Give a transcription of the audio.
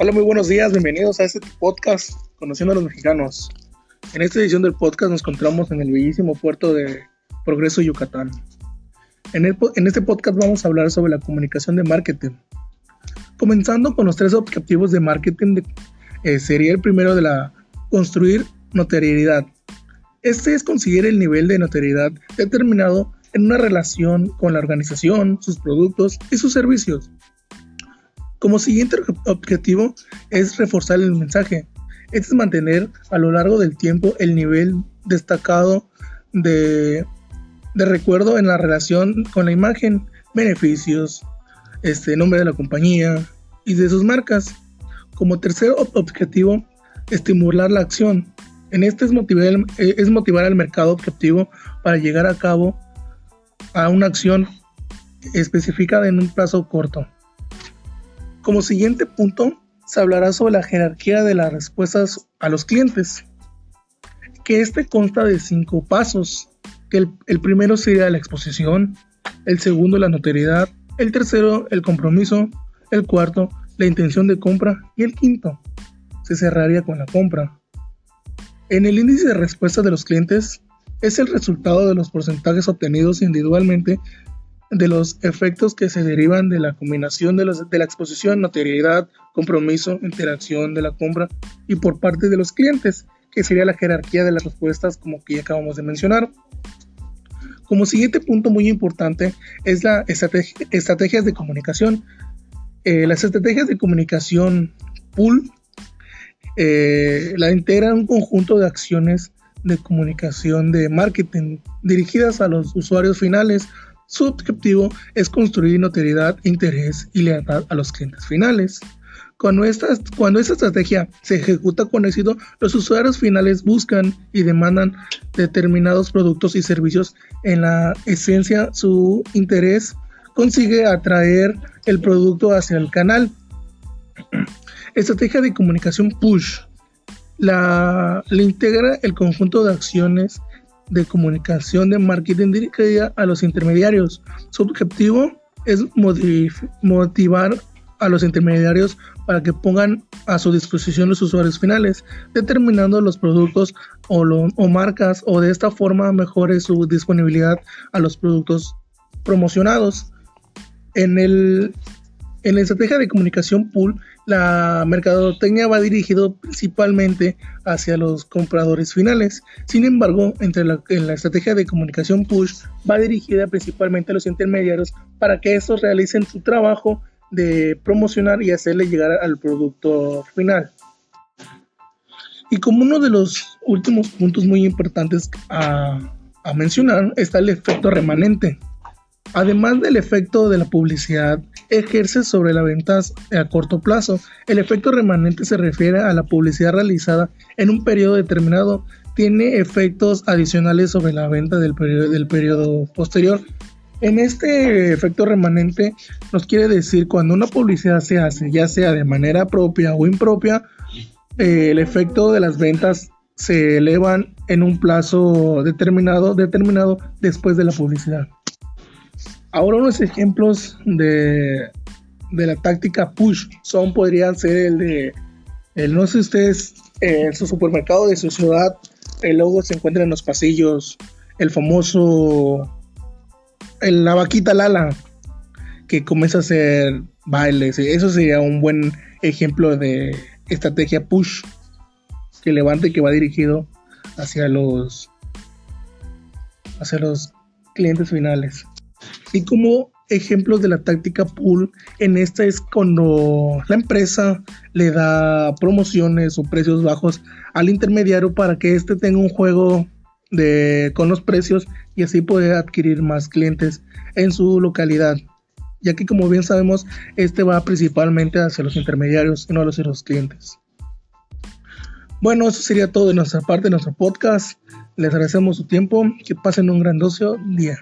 Hola, muy buenos días, bienvenidos a este podcast Conociendo a los Mexicanos. En esta edición del podcast nos encontramos en el bellísimo puerto de Progreso, Yucatán. En, este podcast vamos a hablar sobre la comunicación de marketing. Comenzando con los tres objetivos de marketing, eh, sería el primero de la construir notoriedad. Este es conseguir el nivel de notoriedad determinado en una relación con la organización, sus productos y sus servicios. Como siguiente objetivo es reforzar el mensaje. Este es mantener a lo largo del tiempo el nivel destacado de, recuerdo en la relación con la imagen, beneficios, este nombre de la compañía y de sus marcas. Como tercer objetivo, estimular la acción. En este es motivar, es motivar al mercado objetivo para llegar a cabo a una acción especificada en un plazo corto. Como siguiente punto, se hablará sobre la jerarquía de las respuestas a los clientes, que este consta de cinco pasos, que el, primero sería la exposición, el segundo la notoriedad, el tercero el compromiso, el cuarto la intención de compra y el quinto se cerraría con la compra. En el índice de respuesta de los clientes es el resultado de los porcentajes obtenidos individualmente de los efectos que se derivan de la combinación de, de, la exposición, notoriedad, compromiso, interacción de la compra y por parte de los clientes, que sería la jerarquía de las respuestas como que ya acabamos de mencionar. Como siguiente punto muy importante es la estrategia, estrategias de comunicación. Eh, las estrategias de comunicación pool eh, la integran un conjunto de acciones de comunicación de marketing dirigidas a los usuarios finales su objetivo es construir notoriedad, interés y lealtad a los clientes finales. Cuando esta, cuando esta estrategia se ejecuta con éxito, los usuarios finales buscan y demandan determinados productos y servicios. En la esencia, su interés consigue atraer el producto hacia el canal. Estrategia de comunicación push. La, le integra el conjunto de acciones de comunicación de marketing dirigida a los intermediarios. Su objetivo es motivar a los intermediarios para que pongan a su disposición los usuarios finales, determinando los productos o, o marcas o de esta forma mejore su disponibilidad a los productos promocionados. En el en la estrategia de comunicación pool, la mercadotecnia va dirigido principalmente hacia los compradores finales. Sin embargo, en la estrategia de comunicación push va dirigida principalmente a los intermediarios para que estos realicen su trabajo de promocionar y hacerle llegar al producto final. Y como uno de los últimos puntos muy importantes a mencionar está el efecto remanente. Además del efecto de la publicidad, ejerce sobre las ventas a corto plazo. El efecto remanente se refiere a la publicidad realizada en un periodo determinado. Tiene efectos adicionales sobre la venta del periodo, posterior. En este efecto remanente nos quiere decir cuando una publicidad se hace, ya sea de manera propia o impropia, eh, el efecto de las ventas se elevan en un plazo determinado, determinado después de la publicidad. Ahora unos ejemplos de, la táctica push son, podrían ser el de, el, no sé ustedes, en su supermercado de su ciudad, el logo se encuentra en los pasillos, el famoso, el, la vaquita Lala, que comienza a hacer bailes, eso sería un buen ejemplo de estrategia push que levante que va dirigido hacia los hacia los clientes finales. Y como ejemplos de la táctica pool, en esta es cuando la empresa le da promociones o precios bajos al intermediario para que éste tenga un juego de, con los precios y así pueda adquirir más clientes en su localidad. Ya que como bien sabemos, este va principalmente hacia los intermediarios y no hacia los clientes. Bueno, eso sería todo de nuestra parte de nuestro podcast. Les agradecemos su tiempo. Que pasen un grandioso día.